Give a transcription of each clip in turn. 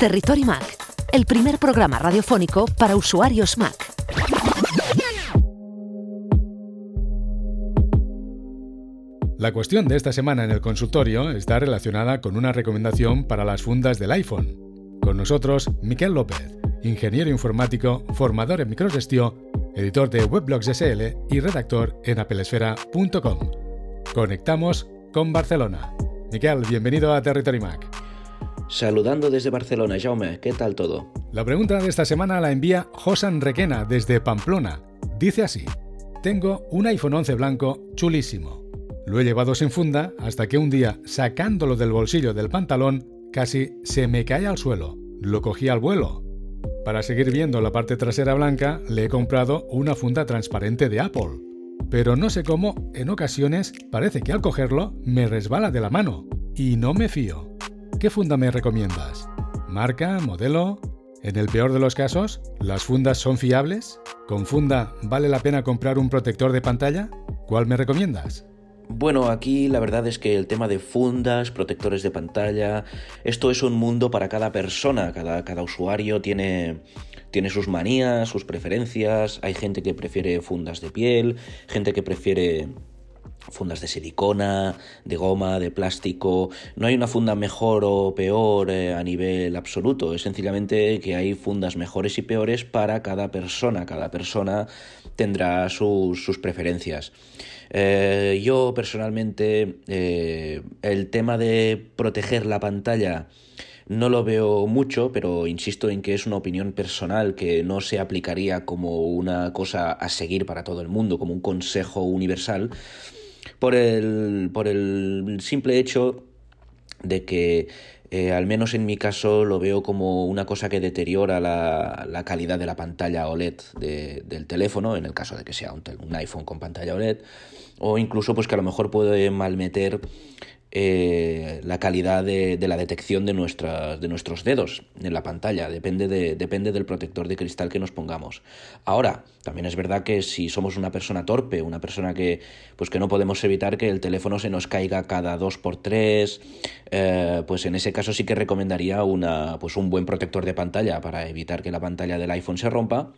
Territory Mac, el primer programa radiofónico para usuarios Mac. La cuestión de esta semana en el consultorio está relacionada con una recomendación para las fundas del iPhone. Con nosotros, Miquel López, ingeniero informático, formador en microgestión, editor de Weblogs SL y redactor en apelesfera.com. Conectamos con Barcelona. Miquel, bienvenido a Territory Mac. Saludando desde Barcelona, Jaume, ¿qué tal todo? La pregunta de esta semana la envía Josan Requena desde Pamplona. Dice así: Tengo un iPhone 11 blanco chulísimo. Lo he llevado sin funda hasta que un día, sacándolo del bolsillo del pantalón, casi se me cae al suelo. Lo cogí al vuelo. Para seguir viendo la parte trasera blanca, le he comprado una funda transparente de Apple. Pero no sé cómo, en ocasiones, parece que al cogerlo me resbala de la mano. Y no me fío. ¿Qué funda me recomiendas? ¿Marca? ¿Modelo? En el peor de los casos, ¿las fundas son fiables? ¿Con funda vale la pena comprar un protector de pantalla? ¿Cuál me recomiendas? Bueno, aquí la verdad es que el tema de fundas, protectores de pantalla, esto es un mundo para cada persona, cada, usuario tiene sus manías, sus preferencias, hay gente que prefiere fundas de piel, gente que prefiere fundas de silicona, de goma, de plástico. No hay una funda mejor o peor eh, a nivel absoluto. Es sencillamente que hay fundas mejores y peores para cada persona. Cada persona tendrá sus, sus preferencias. Eh, yo personalmente eh, el tema de proteger la pantalla no lo veo mucho, pero insisto en que es una opinión personal que no se aplicaría como una cosa a seguir para todo el mundo, como un consejo universal, por el, por el simple hecho de que eh, al menos en mi caso lo veo como una cosa que deteriora la, la calidad de la pantalla OLED del teléfono, en el caso de que sea un, un, iPhone con pantalla OLED, o incluso pues que a lo mejor puede malmeter eh, la calidad de, la detección de, nuestras, de nuestros dedos en la pantalla, depende, de, depende del protector de cristal que nos pongamos. Ahora, también es verdad que si somos una persona torpe, una persona que, pues que no podemos evitar que el teléfono se nos caiga cada dos por tres, eh, pues en ese caso sí que recomendaría una, pues un buen protector de pantalla para evitar que la pantalla del iPhone se rompa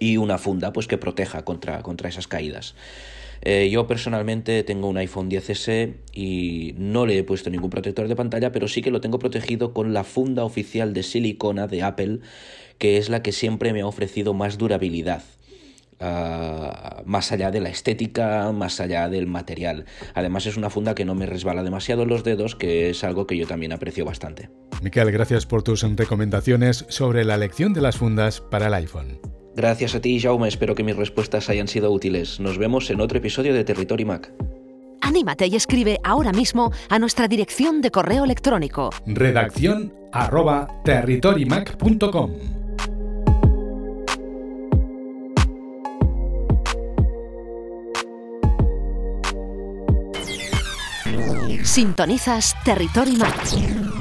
y una funda pues que proteja contra, contra esas caídas. Eh, yo personalmente tengo un iPhone 10S y no le he puesto ningún protector de pantalla, pero sí que lo tengo protegido con la funda oficial de silicona de Apple, que es la que siempre me ha ofrecido más durabilidad. Uh, más allá de la estética, más allá del material. Además es una funda que no me resbala demasiado los dedos, que es algo que yo también aprecio bastante. Miquel, gracias por tus recomendaciones sobre la elección de las fundas para el iPhone. Gracias a ti, Jaume. Espero que mis respuestas hayan sido útiles. Nos vemos en otro episodio de Territory Mac. Anímate y escribe ahora mismo a nuestra dirección de correo electrónico. Redacción arroba territorymac.com. Sintonizas Territory Mac.